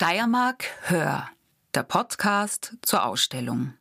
Steiermark Hör, der Podcast zur Ausstellung.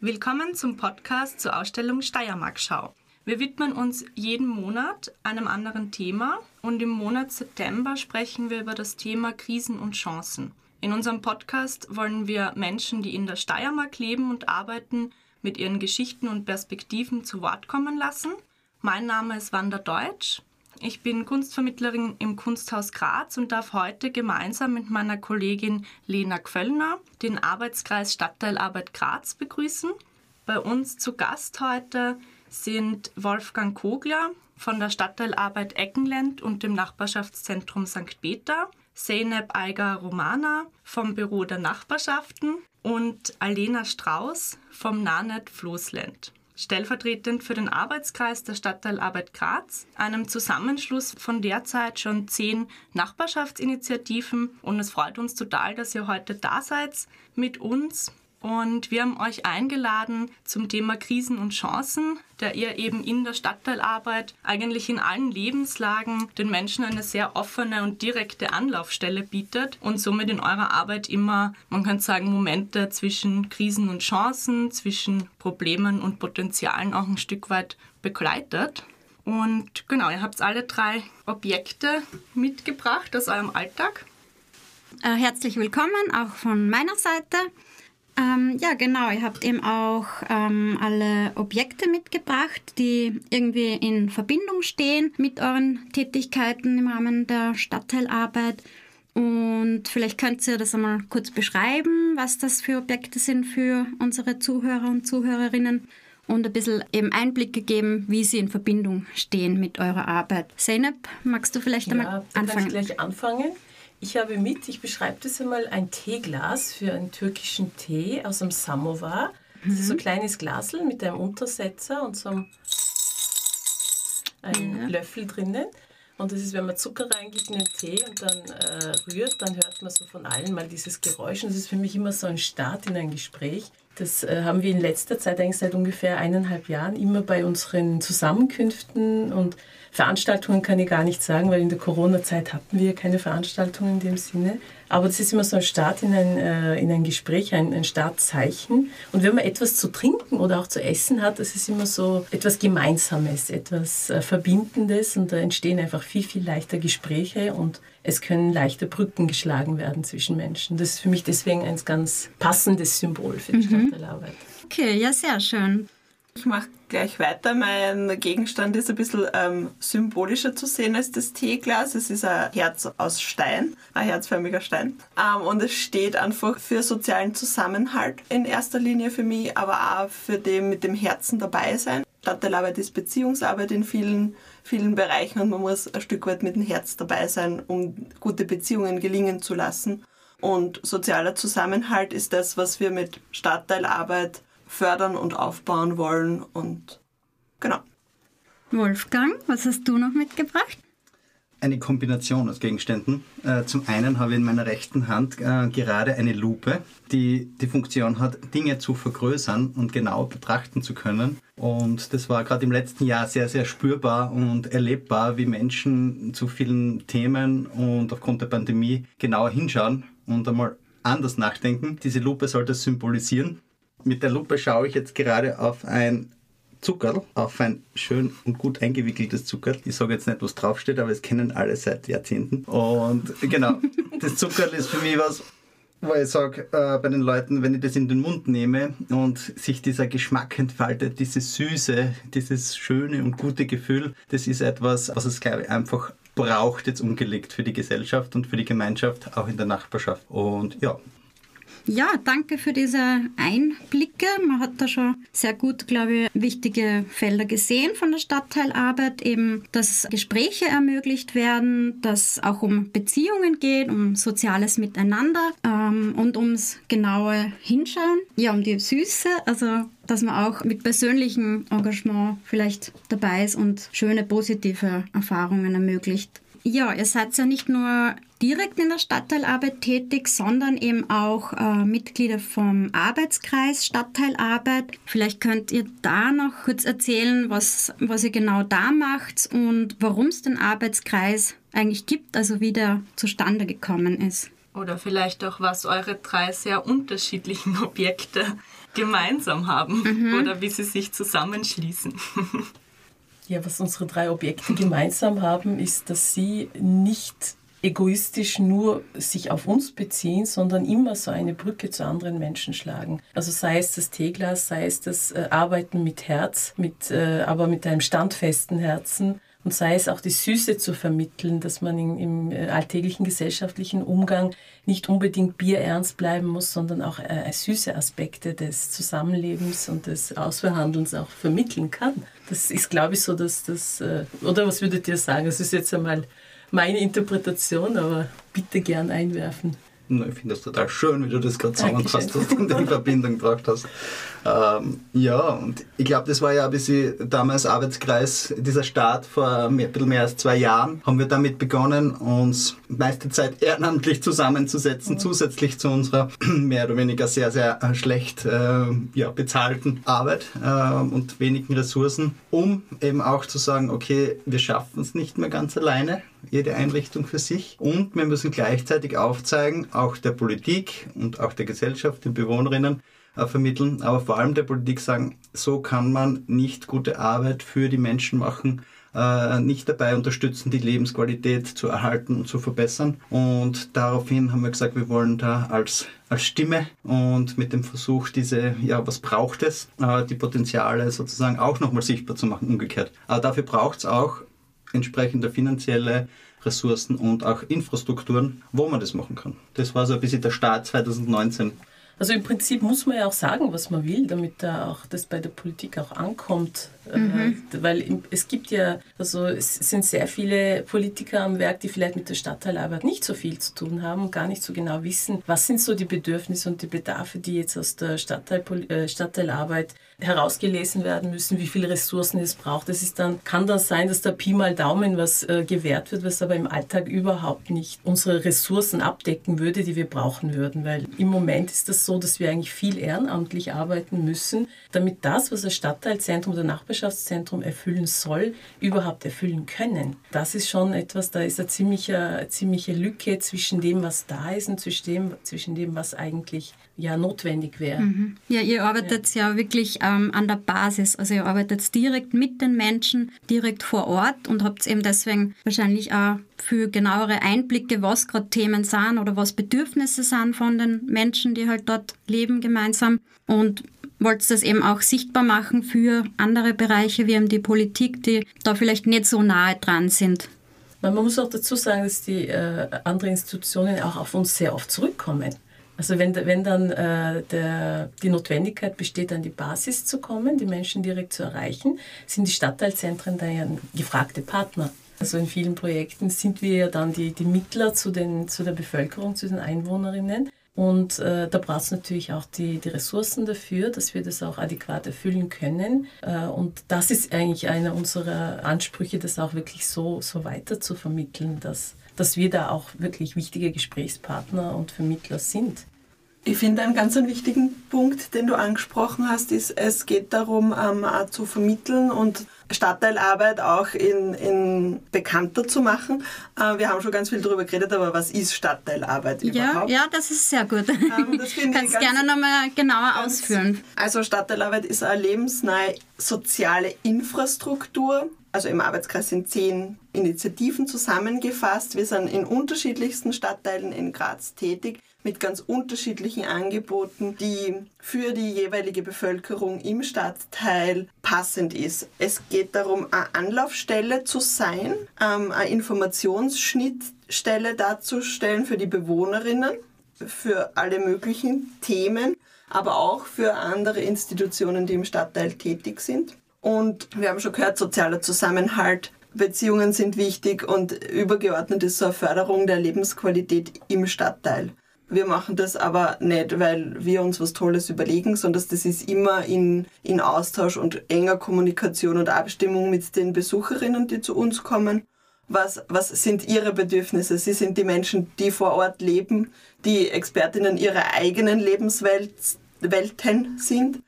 Willkommen zum Podcast zur Ausstellung Steiermark Schau. Wir widmen uns jeden Monat einem anderen Thema und im Monat September sprechen wir über das Thema Krisen und Chancen. In unserem Podcast wollen wir Menschen, die in der Steiermark leben und arbeiten, mit ihren Geschichten und Perspektiven zu Wort kommen lassen. Mein Name ist Wanda Deutsch. Ich bin Kunstvermittlerin im Kunsthaus Graz und darf heute gemeinsam mit meiner Kollegin Lena Quöllner den Arbeitskreis Stadtteilarbeit Graz begrüßen. Bei uns zu Gast heute sind Wolfgang Kogler von der Stadtteilarbeit Eckenland und dem Nachbarschaftszentrum St. Peter, Zeynep Eiger Romana vom Büro der Nachbarschaften und Alena Strauß vom Nanet Floßland stellvertretend für den Arbeitskreis der Stadtteilarbeit Graz, einem Zusammenschluss von derzeit schon zehn Nachbarschaftsinitiativen. Und es freut uns total, dass ihr heute da seid mit uns und wir haben euch eingeladen zum Thema Krisen und Chancen, da ihr eben in der Stadtteilarbeit eigentlich in allen Lebenslagen den Menschen eine sehr offene und direkte Anlaufstelle bietet und somit in eurer Arbeit immer, man könnte sagen, Momente zwischen Krisen und Chancen, zwischen Problemen und Potenzialen auch ein Stück weit begleitet. Und genau, ihr habt alle drei Objekte mitgebracht aus eurem Alltag. Äh, herzlich willkommen auch von meiner Seite. Ähm, ja, genau. Ihr habt eben auch ähm, alle Objekte mitgebracht, die irgendwie in Verbindung stehen mit euren Tätigkeiten im Rahmen der Stadtteilarbeit. Und vielleicht könnt ihr das einmal kurz beschreiben, was das für Objekte sind für unsere Zuhörer und Zuhörerinnen und ein bisschen eben Einblicke geben, wie sie in Verbindung stehen mit eurer Arbeit. Zeynep, magst du vielleicht einmal ja, anfangen? Kann ich gleich anfangen. Ich habe mit, ich beschreibe das einmal, ein Teeglas für einen türkischen Tee aus einem Samovar. Das ist so ein mhm. kleines Glasel mit einem Untersetzer und so einem, einem ja. Löffel drinnen. Und das ist, wenn man Zucker reingibt in den Tee und dann äh, rührt, dann hört man so von allen mal dieses Geräusch. Und das ist für mich immer so ein Start in ein Gespräch. Das äh, haben wir in letzter Zeit, eigentlich seit ungefähr eineinhalb Jahren, immer bei unseren Zusammenkünften und Veranstaltungen kann ich gar nicht sagen, weil in der Corona-Zeit hatten wir keine Veranstaltungen in dem Sinne. Aber das ist immer so ein Start in ein, äh, in ein Gespräch, ein, ein Startzeichen. Und wenn man etwas zu trinken oder auch zu essen hat, das ist immer so etwas Gemeinsames, etwas äh, Verbindendes und da entstehen einfach viel, viel leichter Gespräche und es können leichter Brücken geschlagen werden zwischen Menschen. Das ist für mich deswegen ein ganz passendes Symbol für die mhm. Stadtteilarbeit. Okay, ja, sehr schön. Ich mache gleich weiter. Mein Gegenstand ist ein bisschen ähm, symbolischer zu sehen als das Teeglas. Es ist ein Herz aus Stein, ein herzförmiger Stein. Ähm, und es steht einfach für sozialen Zusammenhalt in erster Linie für mich, aber auch für den mit dem Herzen dabei sein. Stadtteilarbeit ist Beziehungsarbeit in vielen, vielen Bereichen und man muss ein Stück weit mit dem Herz dabei sein, um gute Beziehungen gelingen zu lassen. Und sozialer Zusammenhalt ist das, was wir mit Stadtteilarbeit fördern und aufbauen wollen. Und genau. Wolfgang, was hast du noch mitgebracht? Eine Kombination aus Gegenständen. Äh, zum einen habe ich in meiner rechten Hand äh, gerade eine Lupe, die die Funktion hat, Dinge zu vergrößern und genau betrachten zu können. Und das war gerade im letzten Jahr sehr, sehr spürbar und erlebbar, wie Menschen zu vielen Themen und aufgrund der Pandemie genauer hinschauen und einmal anders nachdenken. Diese Lupe soll das symbolisieren mit der Lupe schaue ich jetzt gerade auf ein Zuckerl, auf ein schön und gut eingewickeltes Zuckerl. Ich sage jetzt nicht, was draufsteht, aber es kennen alle seit Jahrzehnten. Und genau, das Zuckerl ist für mich was, wo ich sage, äh, bei den Leuten, wenn ich das in den Mund nehme und sich dieser Geschmack entfaltet, diese Süße, dieses schöne und gute Gefühl, das ist etwas, was es, glaube ich, einfach braucht, jetzt umgelegt für die Gesellschaft und für die Gemeinschaft, auch in der Nachbarschaft. Und ja, ja, danke für diese Einblicke. Man hat da schon sehr gut, glaube ich, wichtige Felder gesehen von der Stadtteilarbeit. Eben, dass Gespräche ermöglicht werden, dass auch um Beziehungen geht, um soziales Miteinander ähm, und ums genaue Hinschauen. Ja, um die Süße, also dass man auch mit persönlichem Engagement vielleicht dabei ist und schöne positive Erfahrungen ermöglicht. Ja, ihr seid ja nicht nur direkt in der Stadtteilarbeit tätig, sondern eben auch äh, Mitglieder vom Arbeitskreis Stadtteilarbeit. Vielleicht könnt ihr da noch kurz erzählen, was, was ihr genau da macht und warum es den Arbeitskreis eigentlich gibt, also wie der zustande gekommen ist. Oder vielleicht auch, was eure drei sehr unterschiedlichen Objekte gemeinsam haben mhm. oder wie sie sich zusammenschließen. Ja, was unsere drei Objekte gemeinsam haben, ist, dass sie nicht egoistisch nur sich auf uns beziehen, sondern immer so eine Brücke zu anderen Menschen schlagen. Also sei es das Teeglas, sei es das äh, Arbeiten mit Herz, mit, äh, aber mit einem standfesten Herzen und sei es auch die Süße zu vermitteln, dass man in, im äh, alltäglichen gesellschaftlichen Umgang nicht unbedingt bierernst bleiben muss, sondern auch äh, süße Aspekte des Zusammenlebens und des Ausverhandelns auch vermitteln kann. Das ist, glaube ich, so, dass das, äh, oder was würdet ihr sagen? Das ist jetzt einmal meine Interpretation, aber bitte gern einwerfen. Ich finde das total schön, wie du das gerade zusammengefasst hast und in Verbindung gebracht hast. Ähm, ja, und ich glaube, das war ja ein bisschen damals Arbeitskreis, dieser Start vor mehr, ein bisschen mehr als zwei Jahren, haben wir damit begonnen, uns meiste Zeit ehrenamtlich zusammenzusetzen, mhm. zusätzlich zu unserer mehr oder weniger sehr, sehr äh, schlecht äh, ja, bezahlten Arbeit äh, und wenigen Ressourcen, um eben auch zu sagen, okay, wir schaffen es nicht mehr ganz alleine, jede Einrichtung für sich. Und wir müssen gleichzeitig aufzeigen, auch der Politik und auch der Gesellschaft, den Bewohnerinnen, äh, vermitteln, aber vor allem der Politik sagen, so kann man nicht gute Arbeit für die Menschen machen, äh, nicht dabei unterstützen, die Lebensqualität zu erhalten und zu verbessern. Und daraufhin haben wir gesagt, wir wollen da als, als Stimme und mit dem Versuch, diese, ja, was braucht es, äh, die Potenziale sozusagen auch nochmal sichtbar zu machen, umgekehrt. Aber dafür braucht es auch entsprechende finanzielle Ressourcen und auch Infrastrukturen, wo man das machen kann. Das war so ein bisschen der Start 2019. Also im Prinzip muss man ja auch sagen, was man will, damit da auch das bei der Politik auch ankommt. Äh, mhm. Weil es gibt ja, also es sind sehr viele Politiker am Werk, die vielleicht mit der Stadtteilarbeit nicht so viel zu tun haben und gar nicht so genau wissen, was sind so die Bedürfnisse und die Bedarfe, die jetzt aus der Stadtteil, äh, Stadtteilarbeit herausgelesen werden müssen, wie viele Ressourcen es braucht. Es ist dann, kann dann sein, dass da Pi mal Daumen was äh, gewährt wird, was aber im Alltag überhaupt nicht unsere Ressourcen abdecken würde, die wir brauchen würden. Weil im Moment ist das so, dass wir eigentlich viel ehrenamtlich arbeiten müssen, damit das, was das Stadtteilzentrum oder Nachbarschaftszentrum erfüllen soll, überhaupt erfüllen können. Das ist schon etwas, da ist eine ziemliche, eine ziemliche Lücke zwischen dem, was da ist und zwischen dem, zwischen dem was eigentlich ja notwendig wäre. Mhm. Ja, ihr arbeitet ja, ja wirklich ähm, an der Basis. Also ihr arbeitet direkt mit den Menschen, direkt vor Ort und habt eben deswegen wahrscheinlich auch für genauere Einblicke, was gerade Themen sind oder was Bedürfnisse sind von den Menschen, die halt dort leben gemeinsam. Und wollt das eben auch sichtbar machen für andere Bereiche wie eben die Politik, die da vielleicht nicht so nahe dran sind. Man muss auch dazu sagen, dass die äh, anderen Institutionen auch auf uns sehr oft zurückkommen. Also wenn, wenn dann äh, der, die Notwendigkeit besteht, an die Basis zu kommen, die Menschen direkt zu erreichen, sind die Stadtteilzentren da ja gefragte Partner. Also in vielen Projekten sind wir ja dann die, die Mittler zu, den, zu der Bevölkerung, zu den Einwohnerinnen. Und äh, da braucht es natürlich auch die, die Ressourcen dafür, dass wir das auch adäquat erfüllen können. Äh, und das ist eigentlich einer unserer Ansprüche, das auch wirklich so, so weiter zu vermitteln, dass dass wir da auch wirklich wichtige Gesprächspartner und Vermittler sind. Ich finde einen ganz einen wichtigen Punkt, den du angesprochen hast, ist, es geht darum, ähm, zu vermitteln und Stadtteilarbeit auch in, in bekannter zu machen. Äh, wir haben schon ganz viel darüber geredet, aber was ist Stadtteilarbeit ja, überhaupt? Ja, das ist sehr gut. Ähm, das Kannst gerne nochmal genauer ganz, ausführen. Also Stadtteilarbeit ist eine lebensnahe soziale Infrastruktur, also im Arbeitskreis sind zehn Initiativen zusammengefasst. Wir sind in unterschiedlichsten Stadtteilen in Graz tätig mit ganz unterschiedlichen Angeboten, die für die jeweilige Bevölkerung im Stadtteil passend ist. Es geht darum, eine Anlaufstelle zu sein, ähm, eine Informationsschnittstelle darzustellen für die Bewohnerinnen, für alle möglichen Themen, aber auch für andere Institutionen, die im Stadtteil tätig sind. Und wir haben schon gehört, sozialer Zusammenhalt, Beziehungen sind wichtig und übergeordnet ist so eine Förderung der Lebensqualität im Stadtteil. Wir machen das aber nicht, weil wir uns was Tolles überlegen, sondern das ist immer in, in Austausch und enger Kommunikation und Abstimmung mit den Besucherinnen, die zu uns kommen. Was, was sind ihre Bedürfnisse? Sie sind die Menschen, die vor Ort leben, die Expertinnen ihrer eigenen Lebenswelten sind.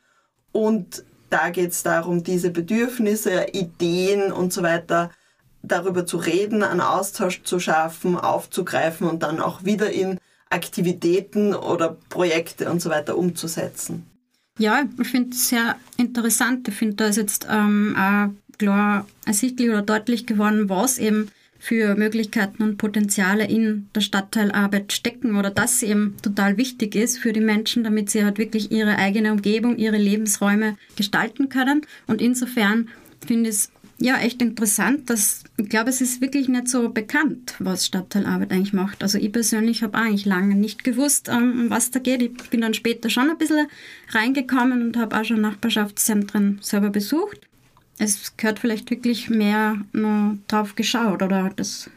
Und da geht es darum, diese Bedürfnisse, Ideen und so weiter darüber zu reden, einen Austausch zu schaffen, aufzugreifen und dann auch wieder in Aktivitäten oder Projekte und so weiter umzusetzen. Ja, ich finde es sehr interessant. Ich finde, da ist jetzt ähm, auch klar ersichtlich oder deutlich geworden, was eben für Möglichkeiten und Potenziale in der Stadtteilarbeit stecken oder sie eben total wichtig ist für die Menschen, damit sie halt wirklich ihre eigene Umgebung, ihre Lebensräume gestalten können. Und insofern finde ich es ja echt interessant, dass ich glaube, es ist wirklich nicht so bekannt, was Stadtteilarbeit eigentlich macht. Also ich persönlich habe eigentlich lange nicht gewusst, um was da geht. Ich bin dann später schon ein bisschen reingekommen und habe auch schon Nachbarschaftszentren selber besucht es gehört vielleicht wirklich mehr drauf geschaut oder das,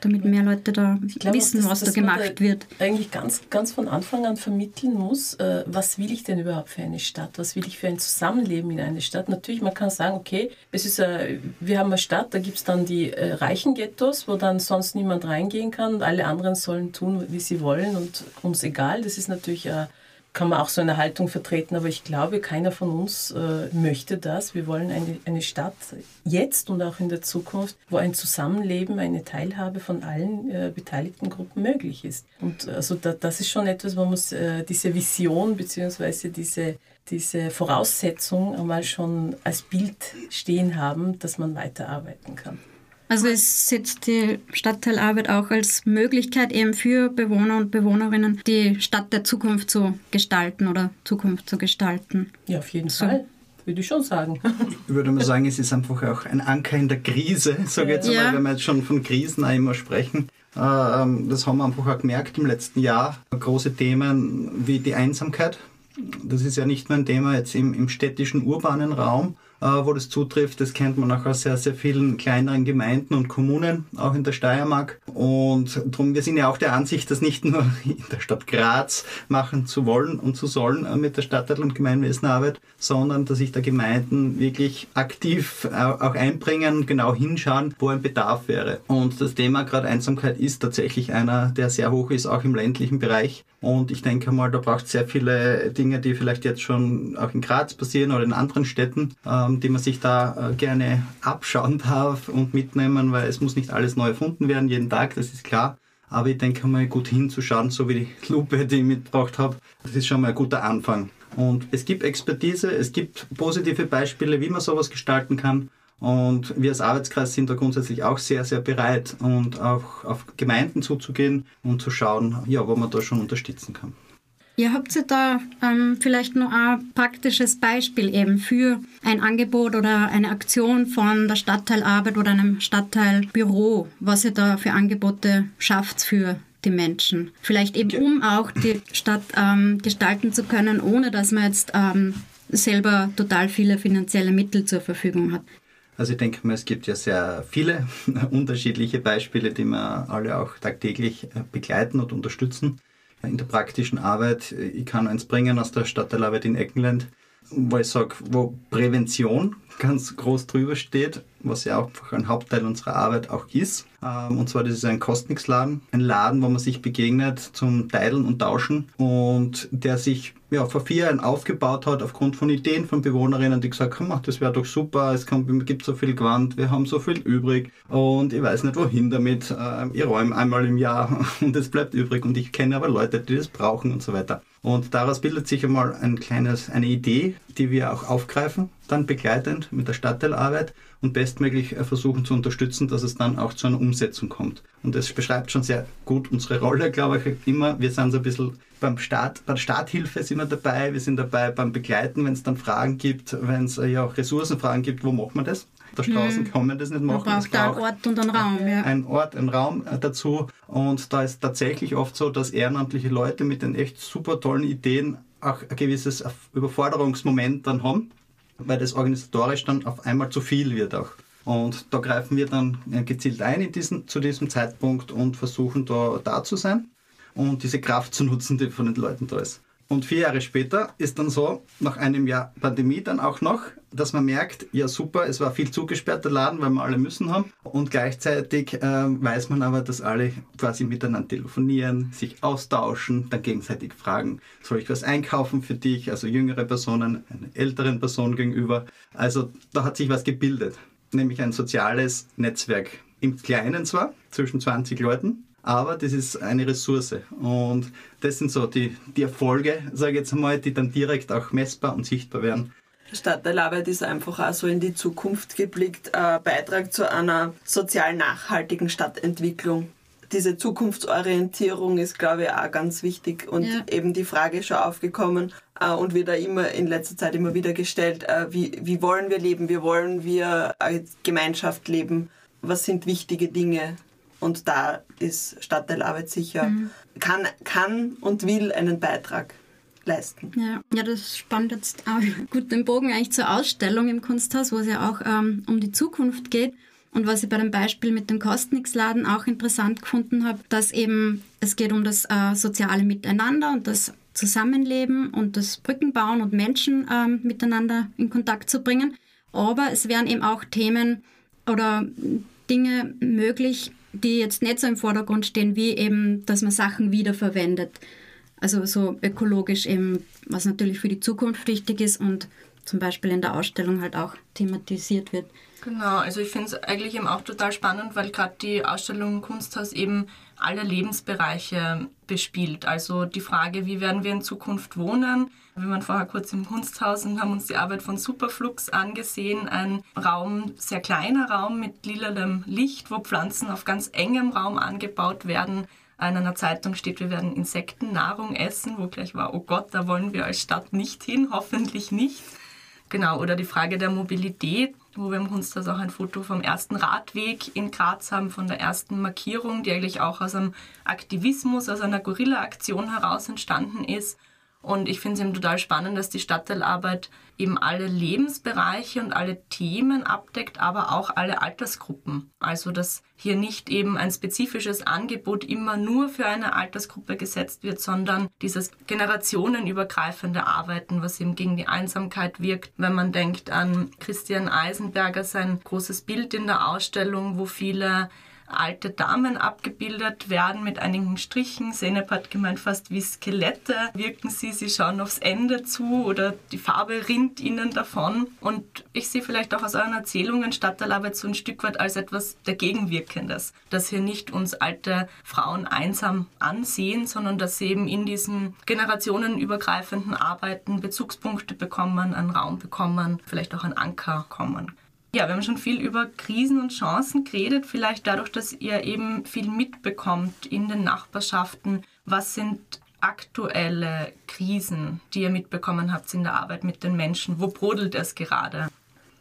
damit mehr Leute da glaube, wissen, das, was da gemacht wird. Eigentlich ganz, ganz von Anfang an vermitteln muss, äh, was will ich denn überhaupt für eine Stadt? Was will ich für ein Zusammenleben in einer Stadt? Natürlich, man kann sagen, okay, es ist, äh, wir haben eine Stadt, da gibt es dann die äh, reichen Ghettos, wo dann sonst niemand reingehen kann und alle anderen sollen tun, wie sie wollen und uns egal. Das ist natürlich äh, kann man auch so eine Haltung vertreten, aber ich glaube, keiner von uns äh, möchte das. Wir wollen eine, eine Stadt jetzt und auch in der Zukunft, wo ein Zusammenleben, eine Teilhabe von allen äh, beteiligten Gruppen möglich ist. Und also da, das ist schon etwas, man muss äh, diese Vision bzw. diese diese Voraussetzung einmal schon als Bild stehen haben, dass man weiterarbeiten kann. Also es setzt die Stadtteilarbeit auch als Möglichkeit eben für Bewohner und Bewohnerinnen, die Stadt der Zukunft zu gestalten oder Zukunft zu gestalten. Ja, auf jeden so. Fall. Würde ich schon sagen. Ich würde mal sagen, es ist einfach auch ein Anker in der Krise, sage ich jetzt ja. mal, wenn wir jetzt schon von Krisen auch immer sprechen. Ähm, das haben wir einfach auch gemerkt im letzten Jahr. Große Themen wie die Einsamkeit. Das ist ja nicht nur ein Thema jetzt im, im städtischen, urbanen Raum, äh, wo das zutrifft. Das kennt man auch aus sehr, sehr vielen kleineren Gemeinden und Kommunen, auch in der Steiermark. Und darum, wir sind ja auch der Ansicht, das nicht nur in der Stadt Graz machen zu wollen und zu sollen äh, mit der Stadtteil- und Gemeinwesenarbeit, sondern dass sich da Gemeinden wirklich aktiv äh, auch einbringen genau hinschauen, wo ein Bedarf wäre. Und das Thema gerade Einsamkeit ist tatsächlich einer, der sehr hoch ist, auch im ländlichen Bereich. Und ich denke mal, da braucht es sehr viele Dinge, die vielleicht jetzt schon auch in Graz passieren oder in anderen Städten, ähm, die man sich da äh, gerne abschauen darf und mitnehmen, weil es muss nicht alles neu erfunden werden, jeden Tag, das ist klar. Aber ich denke mal, gut hinzuschauen, so wie die Lupe, die ich mitgebracht habe, das ist schon mal ein guter Anfang. Und es gibt Expertise, es gibt positive Beispiele, wie man sowas gestalten kann. Und wir als Arbeitskreis sind da grundsätzlich auch sehr, sehr bereit und auch auf Gemeinden zuzugehen und zu schauen, ja, wo man da schon unterstützen kann. Ihr habt ja da ähm, vielleicht noch ein praktisches Beispiel eben für ein Angebot oder eine Aktion von der Stadtteilarbeit oder einem Stadtteilbüro, was ihr da für Angebote schafft für die Menschen. Vielleicht eben, um auch die Stadt ähm, gestalten zu können, ohne dass man jetzt ähm, selber total viele finanzielle Mittel zur Verfügung hat. Also ich denke mal, es gibt ja sehr viele unterschiedliche Beispiele, die wir alle auch tagtäglich äh, begleiten und unterstützen. In der praktischen Arbeit, äh, ich kann eins bringen aus der Stadtteilarbeit in Eckenland, wo ich sage, wo Prävention ganz groß drüber steht, was ja auch ein Hauptteil unserer Arbeit auch ist. Ähm, und zwar, das ist ein Kostnix-Laden, ein Laden, wo man sich begegnet zum Teilen und Tauschen und der sich ja, vor vier Jahren aufgebaut hat aufgrund von Ideen von Bewohnerinnen, die gesagt haben, das wäre doch super, es gibt so viel Gewand, wir haben so viel übrig und ich weiß nicht wohin damit. Ähm, ich räume einmal im Jahr und es bleibt übrig und ich kenne aber Leute, die das brauchen und so weiter. Und daraus bildet sich einmal ein kleines, eine Idee, die wir auch aufgreifen, dann begleitend mit der Stadtteilarbeit und bestmöglich äh, versuchen zu unterstützen, dass es dann auch zu einer Umsetzung kommt. Und das beschreibt schon sehr gut unsere Rolle, glaube ich, immer. Wir sind so ein bisschen beim Start, bei der Starthilfe sind wir dabei, wir sind dabei beim Begleiten, wenn es dann Fragen gibt, wenn es äh, ja auch Ressourcenfragen gibt, wo macht man das? Der Straßen hm. kann man das nicht machen. Man braucht da einen Ort und einen Raum. Ja. Ein Ort, ein Raum äh, dazu. Und da ist tatsächlich oft so, dass ehrenamtliche Leute mit den echt super tollen Ideen auch ein gewisses Überforderungsmoment dann haben, weil das organisatorisch dann auf einmal zu viel wird auch. Und da greifen wir dann äh, gezielt ein in diesen, zu diesem Zeitpunkt und versuchen da da zu sein und diese Kraft zu nutzen, die von den Leuten da ist. Und vier Jahre später ist dann so, nach einem Jahr Pandemie dann auch noch, dass man merkt, ja super, es war viel zugesperrter Laden, weil wir alle müssen haben. Und gleichzeitig äh, weiß man aber, dass alle quasi miteinander telefonieren, sich austauschen, dann gegenseitig fragen, soll ich was einkaufen für dich? Also jüngere Personen, einer älteren Person gegenüber. Also da hat sich was gebildet, nämlich ein soziales Netzwerk. Im Kleinen zwar, zwischen 20 Leuten, aber das ist eine Ressource. Und das sind so die, die Erfolge, sage ich jetzt einmal, die dann direkt auch messbar und sichtbar werden. Stadtteilarbeit ist einfach auch so in die Zukunft geblickt, ein Beitrag zu einer sozial nachhaltigen Stadtentwicklung. Diese Zukunftsorientierung ist, glaube ich, auch ganz wichtig und ja. eben die Frage ist schon aufgekommen äh, und wird da immer in letzter Zeit immer wieder gestellt, äh, wie, wie wollen wir leben, wie wollen wir als Gemeinschaft leben, was sind wichtige Dinge und da ist Stadtteilarbeit sicher, mhm. kann, kann und will einen Beitrag leisten. Ja, ja das spannt jetzt auch gut den Bogen eigentlich zur Ausstellung im Kunsthaus, wo es ja auch ähm, um die Zukunft geht. Und was ich bei dem Beispiel mit dem Kostnix-Laden auch interessant gefunden habe, dass eben es geht um das äh, soziale Miteinander und das Zusammenleben und das Brückenbauen und Menschen ähm, miteinander in Kontakt zu bringen. Aber es wären eben auch Themen oder Dinge möglich, die jetzt nicht so im Vordergrund stehen, wie eben, dass man Sachen wiederverwendet. Also so ökologisch eben, was natürlich für die Zukunft wichtig ist und zum Beispiel in der Ausstellung halt auch thematisiert wird. Genau, also ich finde es eigentlich eben auch total spannend, weil gerade die Ausstellung Kunsthaus eben alle Lebensbereiche bespielt. Also die Frage, wie werden wir in Zukunft wohnen? Wir waren vorher kurz im Kunsthaus und haben uns die Arbeit von Superflux angesehen. Ein Raum, sehr kleiner Raum mit lilalem Licht, wo Pflanzen auf ganz engem Raum angebaut werden. In einer Zeitung steht, wir werden Insektennahrung essen, wo gleich war, oh Gott, da wollen wir als Stadt nicht hin, hoffentlich nicht. Genau, oder die Frage der Mobilität, wo wir im Kunsthaus auch ein Foto vom ersten Radweg in Graz haben, von der ersten Markierung, die eigentlich auch aus einem Aktivismus, aus einer Gorilla-Aktion heraus entstanden ist. Und ich finde es eben total spannend, dass die Stadtteilarbeit eben alle Lebensbereiche und alle Themen abdeckt, aber auch alle Altersgruppen. Also dass hier nicht eben ein spezifisches Angebot immer nur für eine Altersgruppe gesetzt wird, sondern dieses generationenübergreifende Arbeiten, was eben gegen die Einsamkeit wirkt. Wenn man denkt an Christian Eisenberger, sein großes Bild in der Ausstellung, wo viele alte Damen abgebildet werden mit einigen Strichen. Senep hat gemeint, fast wie Skelette wirken sie. Sie schauen aufs Ende zu oder die Farbe rinnt ihnen davon. Und ich sehe vielleicht auch aus euren Erzählungen Stadtteilarbeit so ein Stück weit als etwas Dagegenwirkendes. Dass hier nicht uns alte Frauen einsam ansehen, sondern dass sie eben in diesen generationenübergreifenden Arbeiten Bezugspunkte bekommen, einen Raum bekommen, vielleicht auch einen Anker kommen. Ja, wir haben schon viel über Krisen und Chancen geredet, vielleicht dadurch, dass ihr eben viel mitbekommt in den Nachbarschaften. Was sind aktuelle Krisen, die ihr mitbekommen habt in der Arbeit mit den Menschen? Wo brodelt es gerade?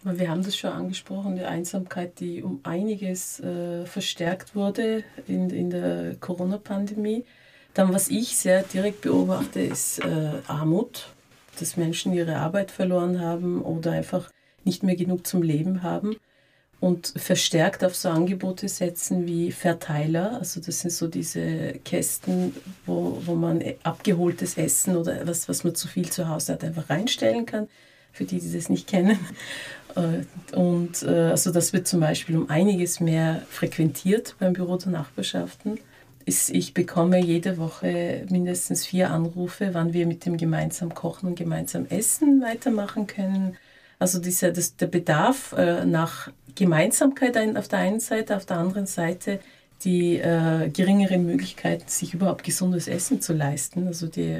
Wir haben das schon angesprochen, die Einsamkeit, die um einiges äh, verstärkt wurde in, in der Corona-Pandemie. Dann, was ich sehr direkt beobachte, ist äh, Armut, dass Menschen ihre Arbeit verloren haben oder einfach nicht mehr genug zum Leben haben und verstärkt auf so Angebote setzen wie Verteiler. Also das sind so diese Kästen, wo, wo man abgeholtes Essen oder was, was man zu viel zu Hause hat, einfach reinstellen kann, für die, die das nicht kennen. Äh, und äh, also das wird zum Beispiel um einiges mehr frequentiert beim Büro der Nachbarschaften. Ich bekomme jede Woche mindestens vier Anrufe, wann wir mit dem gemeinsam Kochen und gemeinsam Essen weitermachen können also dieser, das, der Bedarf äh, nach Gemeinsamkeit auf der einen Seite, auf der anderen Seite die äh, geringeren Möglichkeiten, sich überhaupt gesundes Essen zu leisten. Also die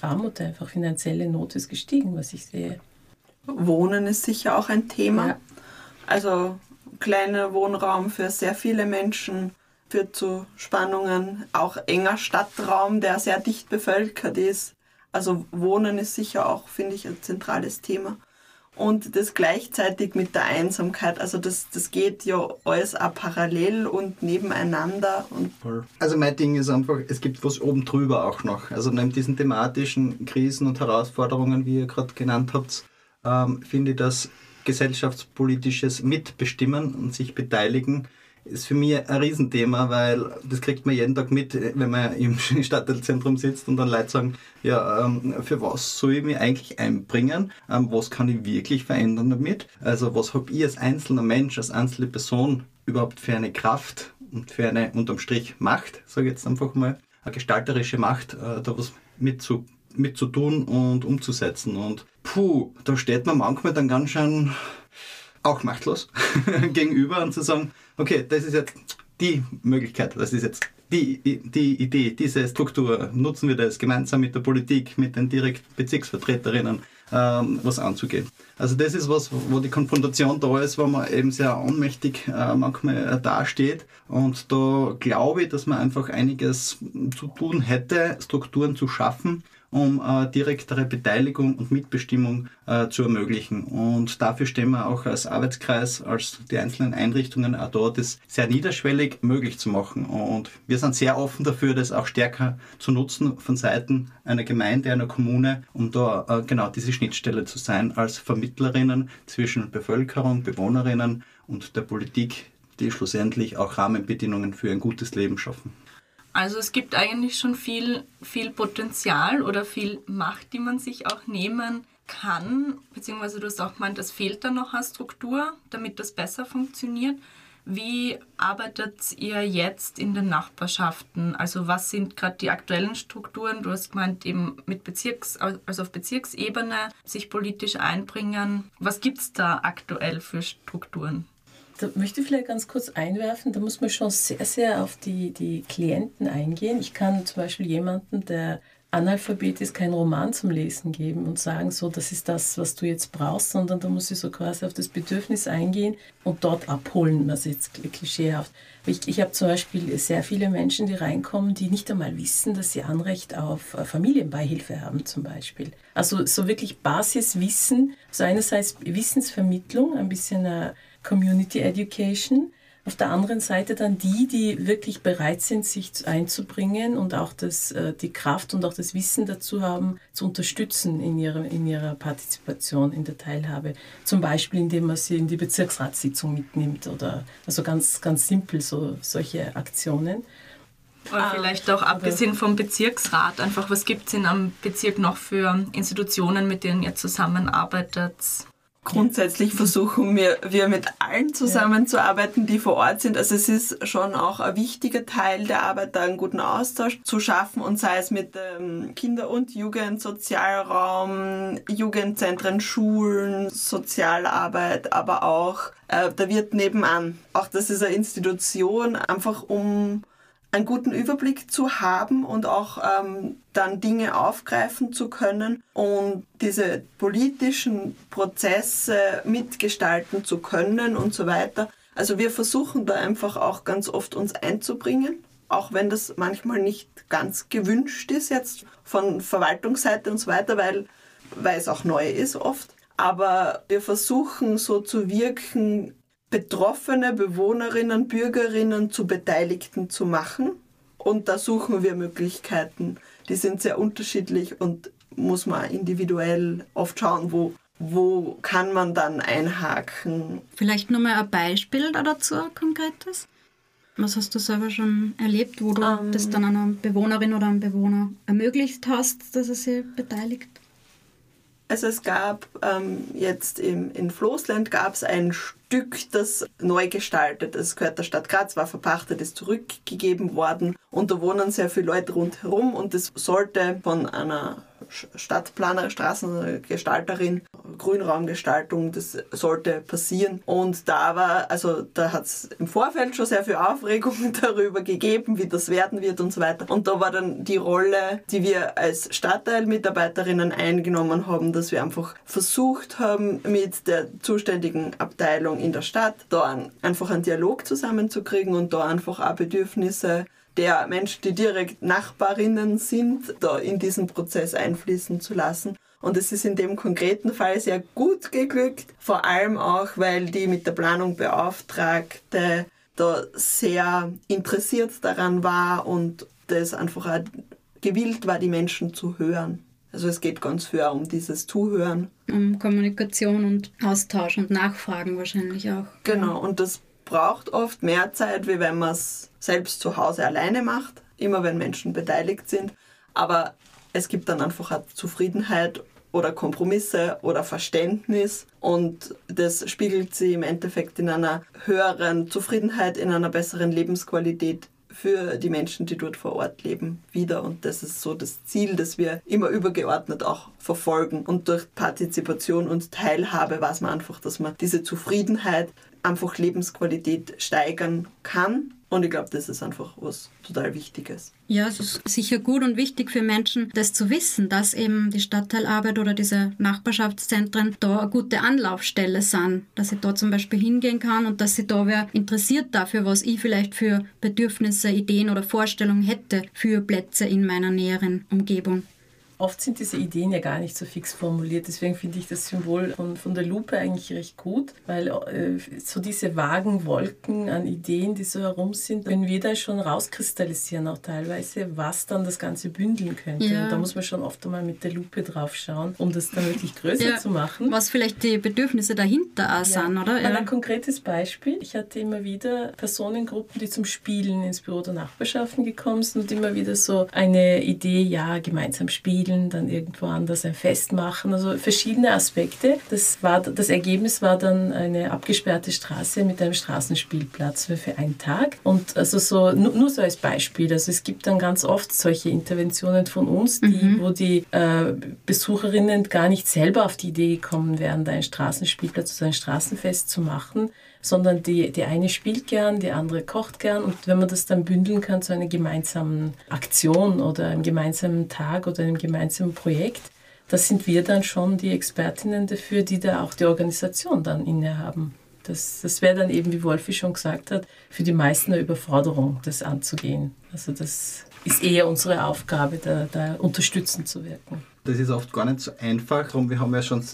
Armut, einfach finanzielle Not ist gestiegen, was ich sehe. Wohnen ist sicher auch ein Thema. Ja. Also kleiner Wohnraum für sehr viele Menschen führt zu Spannungen. Auch enger Stadtraum, der sehr dicht bevölkert ist. Also Wohnen ist sicher auch, finde ich, ein zentrales Thema und das gleichzeitig mit der Einsamkeit. Also das, das geht ja alles auch parallel und nebeneinander. Und also mein Ding ist einfach, es gibt was oben drüber auch noch. Also neben diesen thematischen Krisen und Herausforderungen, wie ihr gerade genannt habt, ähm, finde ich, dass gesellschaftspolitisches Mitbestimmen und sich beteiligen ist für mich ein Riesenthema, weil das kriegt man jeden Tag mit, wenn man im Stadtteilzentrum sitzt und dann Leute sagen, ja, ähm, für was soll ich mich eigentlich einbringen? Ähm, was kann ich wirklich verändern damit? Also was habe ich als einzelner Mensch, als einzelne Person überhaupt für eine Kraft und für eine unterm Strich Macht, sage ich jetzt einfach mal, eine gestalterische Macht, äh, da was mitzu, mitzutun und umzusetzen. Und puh, da steht man manchmal dann ganz schön auch machtlos gegenüber und zu sagen, okay, das ist jetzt die Möglichkeit, das ist jetzt die, die Idee, diese Struktur, nutzen wir das gemeinsam mit der Politik, mit den direkt Bezirksvertreterinnen, ähm, was anzugehen. Also das ist was, wo die Konfrontation da ist, wo man eben sehr ohnmächtig äh, manchmal äh, dasteht. Und da glaube ich, dass man einfach einiges zu tun hätte, Strukturen zu schaffen, um äh, direktere Beteiligung und Mitbestimmung äh, zu ermöglichen. Und dafür stehen wir auch als Arbeitskreis, als die einzelnen Einrichtungen auch dort, das sehr niederschwellig möglich zu machen. Und wir sind sehr offen dafür, das auch stärker zu nutzen von Seiten einer Gemeinde, einer Kommune, um da äh, genau diese Schnittstelle zu sein als Vermittlerinnen zwischen Bevölkerung, Bewohnerinnen und der Politik, die schlussendlich auch Rahmenbedingungen für ein gutes Leben schaffen. Also es gibt eigentlich schon viel, viel Potenzial oder viel Macht, die man sich auch nehmen kann, beziehungsweise du hast auch gemeint, es fehlt da noch eine Struktur, damit das besser funktioniert. Wie arbeitet ihr jetzt in den Nachbarschaften? Also was sind gerade die aktuellen Strukturen? Du hast gemeint, eben mit Bezirks, also auf Bezirksebene sich politisch einbringen. Was gibt es da aktuell für Strukturen? Da möchte ich vielleicht ganz kurz einwerfen, da muss man schon sehr, sehr auf die, die Klienten eingehen. Ich kann zum Beispiel jemanden, der Analphabet ist, keinen Roman zum Lesen geben und sagen, so, das ist das, was du jetzt brauchst, sondern da muss ich so quasi auf das Bedürfnis eingehen und dort abholen, also jetzt klischeehaft. Ich, ich habe zum Beispiel sehr viele Menschen, die reinkommen, die nicht einmal wissen, dass sie Anrecht auf äh, Familienbeihilfe haben zum Beispiel. Also so wirklich Basiswissen, so einerseits Wissensvermittlung, ein bisschen eine Community Education. Auf der anderen Seite dann die, die wirklich bereit sind, sich einzubringen und auch das, äh, die Kraft und auch das Wissen dazu haben, zu unterstützen in ihrer, in ihrer Partizipation, in der Teilhabe. Zum Beispiel, indem man sie in die Bezirksratssitzung mitnimmt oder also ganz, ganz simpel so, solche Aktionen. Oder ah, vielleicht auch abgesehen vom Bezirksrat, einfach was gibt es in einem Bezirk noch für Institutionen, mit denen ihr zusammenarbeitet? Grundsätzlich versuchen wir, wir mit allen zusammenzuarbeiten, die vor Ort sind. Also es ist schon auch ein wichtiger Teil der Arbeit, da einen guten Austausch zu schaffen und sei es mit dem Kinder- und Jugendsozialraum, Jugendzentren, Schulen, Sozialarbeit, aber auch äh, da wird nebenan. Auch das ist eine Institution, einfach um einen guten Überblick zu haben und auch ähm, dann Dinge aufgreifen zu können und diese politischen Prozesse mitgestalten zu können und so weiter. Also wir versuchen da einfach auch ganz oft uns einzubringen, auch wenn das manchmal nicht ganz gewünscht ist jetzt von Verwaltungsseite und so weiter, weil, weil es auch neu ist oft. Aber wir versuchen so zu wirken, betroffene Bewohnerinnen, Bürgerinnen zu Beteiligten zu machen. Und da suchen wir Möglichkeiten. Die sind sehr unterschiedlich und muss man individuell oft schauen, wo, wo kann man dann einhaken. Vielleicht nur mal ein Beispiel dazu, ein konkretes. Was hast du selber schon erlebt, wo du um, ähm. das dann einer Bewohnerin oder einem Bewohner ermöglicht hast, dass er sich beteiligt? Also es gab ähm, jetzt im, in Floßland gab es ein Stück, das neu gestaltet ist. Gehört der Stadt Graz, war verpachtet, ist zurückgegeben worden und da wohnen sehr viele Leute rundherum und es sollte von einer Stadtplaner, Straßengestalterin, Grünraumgestaltung, das sollte passieren. Und da war, also da hat es im Vorfeld schon sehr viel Aufregung darüber gegeben, wie das werden wird und so weiter. Und da war dann die Rolle, die wir als Stadtteilmitarbeiterinnen eingenommen haben, dass wir einfach versucht haben, mit der zuständigen Abteilung in der Stadt da einfach einen Dialog zusammenzukriegen und da einfach auch Bedürfnisse der Menschen, die direkt Nachbarinnen sind, da in diesen Prozess einfließen zu lassen. Und es ist in dem konkreten Fall sehr gut geglückt, vor allem auch, weil die mit der Planung Beauftragte da sehr interessiert daran war und das einfach auch gewillt war, die Menschen zu hören. Also es geht ganz viel um dieses Zuhören. Um Kommunikation und Austausch und Nachfragen wahrscheinlich auch. Genau, und das braucht oft mehr Zeit, wie wenn man es selbst zu Hause alleine macht, immer wenn Menschen beteiligt sind. Aber es gibt dann einfach eine Zufriedenheit oder Kompromisse oder Verständnis und das spiegelt sich im Endeffekt in einer höheren Zufriedenheit, in einer besseren Lebensqualität für die Menschen, die dort vor Ort leben, wieder. Und das ist so das Ziel, das wir immer übergeordnet auch verfolgen. Und durch Partizipation und Teilhabe weiß man einfach, dass man diese Zufriedenheit einfach Lebensqualität steigern kann Und ich glaube, das ist einfach was total Wichtiges. Ja, es ist sicher gut und wichtig für Menschen, das zu wissen, dass eben die Stadtteilarbeit oder diese Nachbarschaftszentren da eine gute Anlaufstelle sind, dass ich da zum Beispiel hingehen kann und dass sich da wer interessiert dafür, was ich vielleicht für Bedürfnisse, Ideen oder Vorstellungen hätte für Plätze in meiner näheren Umgebung. Oft sind diese Ideen ja gar nicht so fix formuliert. Deswegen finde ich das Symbol von, von der Lupe eigentlich recht gut, weil äh, so diese vagen Wolken an Ideen, die so herum sind, können wir dann schon rauskristallisieren, auch teilweise, was dann das Ganze bündeln könnte. Ja. Und da muss man schon oft einmal mit der Lupe drauf schauen, um das dann wirklich größer ja, zu machen. Was vielleicht die Bedürfnisse dahinter auch ja. sind, oder? Ja. Ein konkretes Beispiel. Ich hatte immer wieder Personengruppen, die zum Spielen ins Büro der Nachbarschaften gekommen sind und immer wieder so eine Idee, ja, gemeinsam spielen spielen, dann irgendwo anders ein Fest machen, also verschiedene Aspekte. Das, war, das Ergebnis war dann eine abgesperrte Straße mit einem Straßenspielplatz für, für einen Tag. Und also so, nur, nur, so als Beispiel, also es gibt dann ganz oft solche Interventionen von uns, die, mhm. wo die äh, Besucherinnen gar nicht selber auf die Idee gekommen wären, da einen Straßenspielplatz oder ein Straßenfest zu machen, sondern die, die eine spielt gern, die andere kocht gern und wenn man das dann bündeln kann zu einer gemeinsamen Aktion oder einem gemeinsamen Tag oder einem gemeinsamen Projekt, da sind wir dann schon die Expertinnen dafür, die da auch die Organisation dann innehaben. Das, das wäre dann eben, wie Wolfi schon gesagt hat, für die meisten eine Überforderung, das anzugehen. Also das ist eher unsere Aufgabe, da, da unterstützend zu wirken. Das ist oft gar nicht so einfach. Darum, wir haben ja schon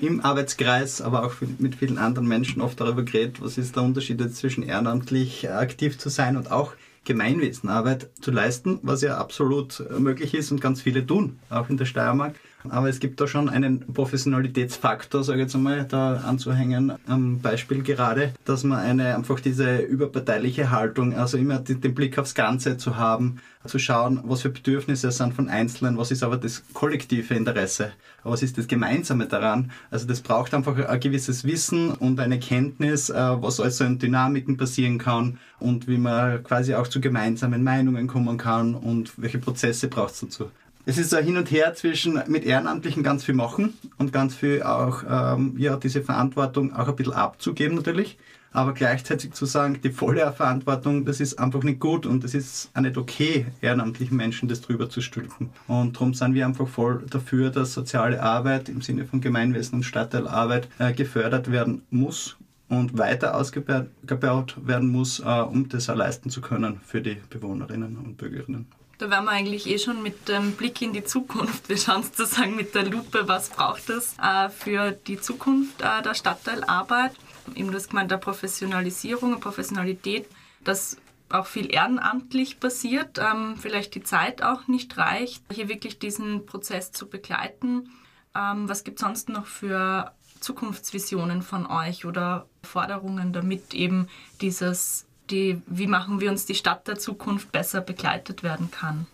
im Arbeitskreis, aber auch mit vielen anderen Menschen oft darüber geredet, was ist der Unterschied zwischen ehrenamtlich aktiv zu sein und auch Gemeinwesenarbeit zu leisten, was ja absolut möglich ist und ganz viele tun, auch in der Steiermark. Aber es gibt da schon einen Professionalitätsfaktor, sage ich jetzt einmal, da anzuhängen. Am Beispiel gerade, dass man eine einfach diese überparteiliche Haltung, also immer den Blick aufs Ganze zu haben, zu schauen, was für Bedürfnisse sind von Einzelnen, was ist aber das kollektive Interesse, was ist das Gemeinsame daran. Also das braucht einfach ein gewisses Wissen und eine Kenntnis, äh, was alles so in Dynamiken passieren kann und wie man quasi auch zu gemeinsamen Meinungen kommen kann und welche Prozesse braucht es dazu es ist ein Hin und Her zwischen mit Ehrenamtlichen ganz viel machen und ganz viel auch ähm, ja, diese Verantwortung auch ein bisschen abzugeben natürlich. Aber gleichzeitig zu sagen, die volle Verantwortung, das ist einfach nicht gut und es ist auch nicht okay, ehrenamtlichen Menschen das drüber zu stülpen. Und darum sind wir einfach voll dafür, dass soziale Arbeit im Sinne von Gemeinwesen und Stadtteilarbeit äh, gefördert werden muss und weiter ausgebaut werden muss, äh, um das auch leisten zu können für die Bewohnerinnen und Bürgerinnen. Da wären wir eigentlich eh schon mit dem Blick in die Zukunft. Wir schauen sozusagen mit der Lupe, was braucht es äh, für die Zukunft äh, der Stadtteilarbeit. Eben das gemeint der Professionalisierung, der Professionalität, dass auch viel ehrenamtlich passiert, ähm, vielleicht die Zeit auch nicht reicht, hier wirklich diesen Prozess zu begleiten. Ähm, was gibt es sonst noch für Zukunftsvisionen von euch oder Forderungen, damit eben dieses die, wie machen wir uns die Stadt der Zukunft besser begleitet werden kann?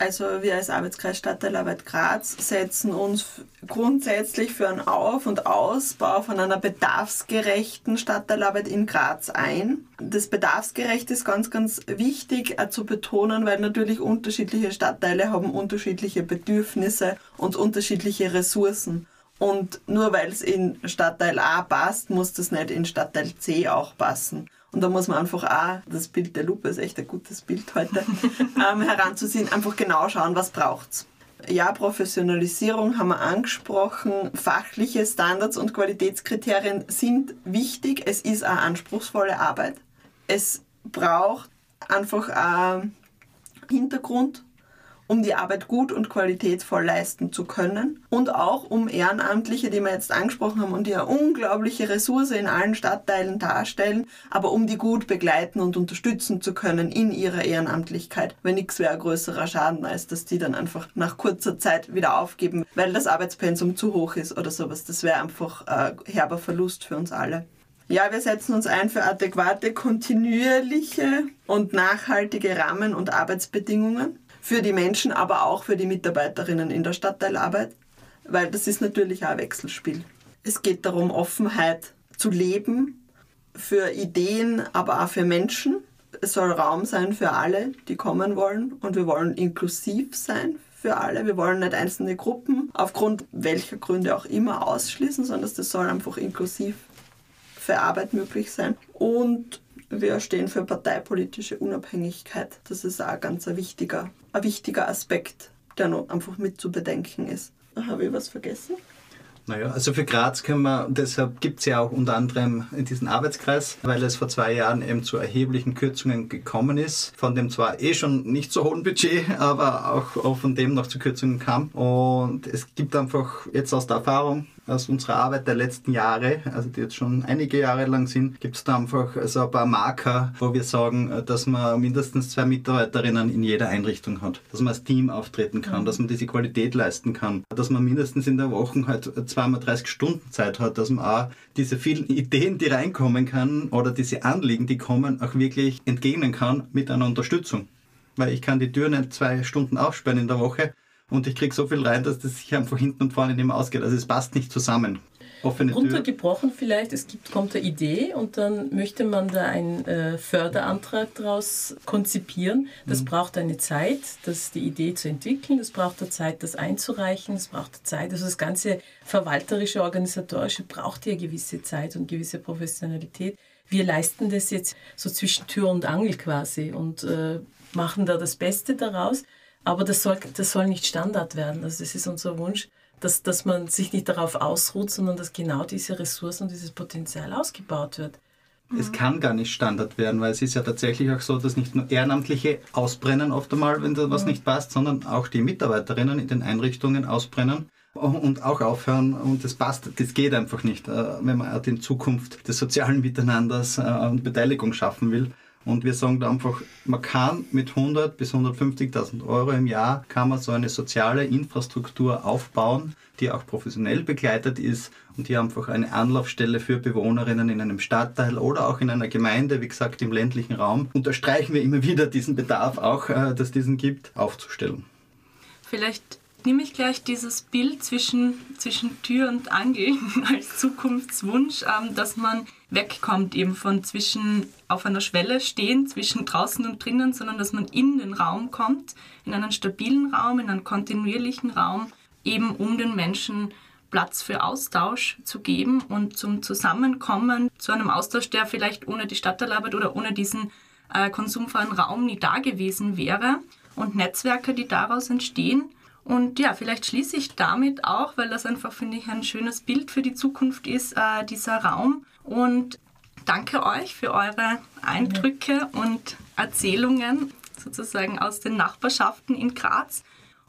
Also wir als Arbeitskreis Stadtteilarbeit Graz setzen uns grundsätzlich für einen Auf- und Ausbau von einer bedarfsgerechten Stadtteilarbeit in Graz ein. Das Bedarfsgerecht ist ganz, ganz wichtig äh, zu betonen, weil natürlich unterschiedliche Stadtteile haben unterschiedliche Bedürfnisse und unterschiedliche Ressourcen. Und nur weil es in Stadtteil A passt, muss das nicht in Stadtteil C auch passen. Und da muss man einfach auch, das Bild der Lupe ist echt ein gutes Bild heute, ähm, heranzuziehen, einfach genau schauen, was braucht's. Ja, Professionalisierung haben wir angesprochen. Fachliche Standards und Qualitätskriterien sind wichtig. Es ist eine anspruchsvolle Arbeit. Es braucht einfach einen Hintergrund um die Arbeit gut und qualitätsvoll leisten zu können und auch um Ehrenamtliche, die wir jetzt angesprochen haben und die eine unglaubliche Ressource in allen Stadtteilen darstellen, aber um die gut begleiten und unterstützen zu können in ihrer Ehrenamtlichkeit. Weil nichts wäre ein größerer Schaden, als dass die dann einfach nach kurzer Zeit wieder aufgeben, weil das Arbeitspensum zu hoch ist oder sowas. Das wäre einfach ein herber Verlust für uns alle. Ja, wir setzen uns ein für adäquate, kontinuierliche und nachhaltige Rahmen- und Arbeitsbedingungen für die Menschen, aber auch für die Mitarbeiterinnen in der Stadtteilarbeit, weil das ist natürlich auch ein Wechselspiel. Es geht darum, Offenheit zu leben für Ideen, aber auch für Menschen. Es soll Raum sein für alle, die kommen wollen und wir wollen inklusiv sein für alle. Wir wollen nicht einzelne Gruppen aufgrund welcher Gründe auch immer ausschließen, sondern das soll einfach inklusiv für Arbeit möglich sein. Und wir stehen für parteipolitische Unabhängigkeit. Das ist auch ganz ein wichtiger, ein wichtiger Aspekt, der noch einfach mit zu bedenken ist. Habe ich was vergessen? Naja, also für Graz können wir, deshalb gibt es ja auch unter anderem diesen Arbeitskreis, weil es vor zwei Jahren eben zu erheblichen Kürzungen gekommen ist, von dem zwar eh schon nicht so hohen Budget, aber auch von dem noch zu Kürzungen kam. Und es gibt einfach jetzt aus der Erfahrung, aus unserer Arbeit der letzten Jahre, also die jetzt schon einige Jahre lang sind, gibt es da einfach so ein paar Marker, wo wir sagen, dass man mindestens zwei Mitarbeiterinnen in jeder Einrichtung hat, dass man als Team auftreten kann, mhm. dass man diese Qualität leisten kann, dass man mindestens in der Woche halt zweimal 30 Stunden Zeit hat, dass man auch diese vielen Ideen, die reinkommen kann oder diese Anliegen, die kommen, auch wirklich entgegnen kann mit einer Unterstützung. Weil ich kann die Tür nicht zwei Stunden aufsperren in der Woche, und ich kriege so viel rein, dass das sich einfach hinten und vorne nicht mehr ausgeht. Also es passt nicht zusammen. Offene Runtergebrochen vielleicht, es gibt, kommt eine Idee und dann möchte man da einen äh, Förderantrag daraus konzipieren. Das mhm. braucht eine Zeit, das, die Idee zu entwickeln, das braucht eine Zeit, das einzureichen, das braucht Zeit. Also das ganze verwalterische, organisatorische braucht ja gewisse Zeit und gewisse Professionalität. Wir leisten das jetzt so zwischen Tür und Angel quasi und äh, machen da das Beste daraus. Aber das soll, das soll nicht Standard werden. Also das ist unser Wunsch, dass, dass man sich nicht darauf ausruht, sondern dass genau diese Ressourcen und dieses Potenzial ausgebaut wird. Es kann gar nicht Standard werden, weil es ist ja tatsächlich auch so, dass nicht nur Ehrenamtliche ausbrennen oft einmal, wenn da was mhm. nicht passt, sondern auch die Mitarbeiterinnen in den Einrichtungen ausbrennen und auch aufhören und das passt, das geht einfach nicht, äh, wenn man in Zukunft des sozialen Miteinanders äh, und Beteiligung schaffen will. Und wir sagen da einfach, man kann mit 100 bis 150.000 Euro im Jahr kann man so eine soziale Infrastruktur aufbauen, die auch professionell begleitet ist und die einfach eine Anlaufstelle für Bewohnerinnen in einem Stadtteil oder auch in einer Gemeinde, wie gesagt im ländlichen Raum, unterstreichen wir immer wieder diesen Bedarf auch, äh, dass diesen gibt, aufzustellen. Vielleicht nehme ich gleich dieses Bild zwischen, zwischen Tür und Angel als Zukunftswunsch, ähm, dass man wegkommt eben von zwischen auf einer Schwelle stehen, zwischen draußen und drinnen, sondern dass man in den Raum kommt, in einen stabilen Raum, in einen kontinuierlichen Raum, eben um den Menschen Platz für Austausch zu geben und zum Zusammenkommen, zu einem Austausch, der vielleicht ohne die Stadtteilarbeit oder ohne diesen äh, konsumfreien Raum nie da gewesen wäre. Und Netzwerke, die daraus entstehen und ja, vielleicht schließe ich damit auch, weil das einfach, finde ich, ein schönes Bild für die Zukunft ist, äh, dieser Raum. Und danke euch für eure Eindrücke und Erzählungen sozusagen aus den Nachbarschaften in Graz.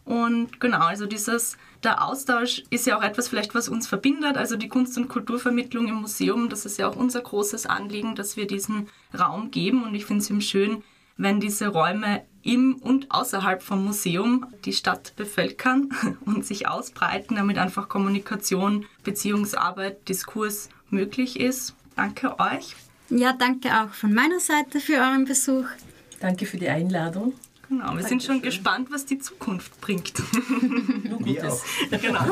Und genau, also dieses, der Austausch ist ja auch etwas vielleicht, was uns verbindet. Also die Kunst- und Kulturvermittlung im Museum, das ist ja auch unser großes Anliegen, dass wir diesen Raum geben. Und ich finde es eben schön, wenn diese Räume im und außerhalb vom Museum die Stadt bevölkern und sich ausbreiten, damit einfach Kommunikation, Beziehungsarbeit, Diskurs möglich ist. Danke euch. Ja, danke auch von meiner Seite für euren Besuch. Danke für die Einladung. Genau, wir Dankeschön. sind schon gespannt, was die Zukunft bringt. Nur Gutes. Genau.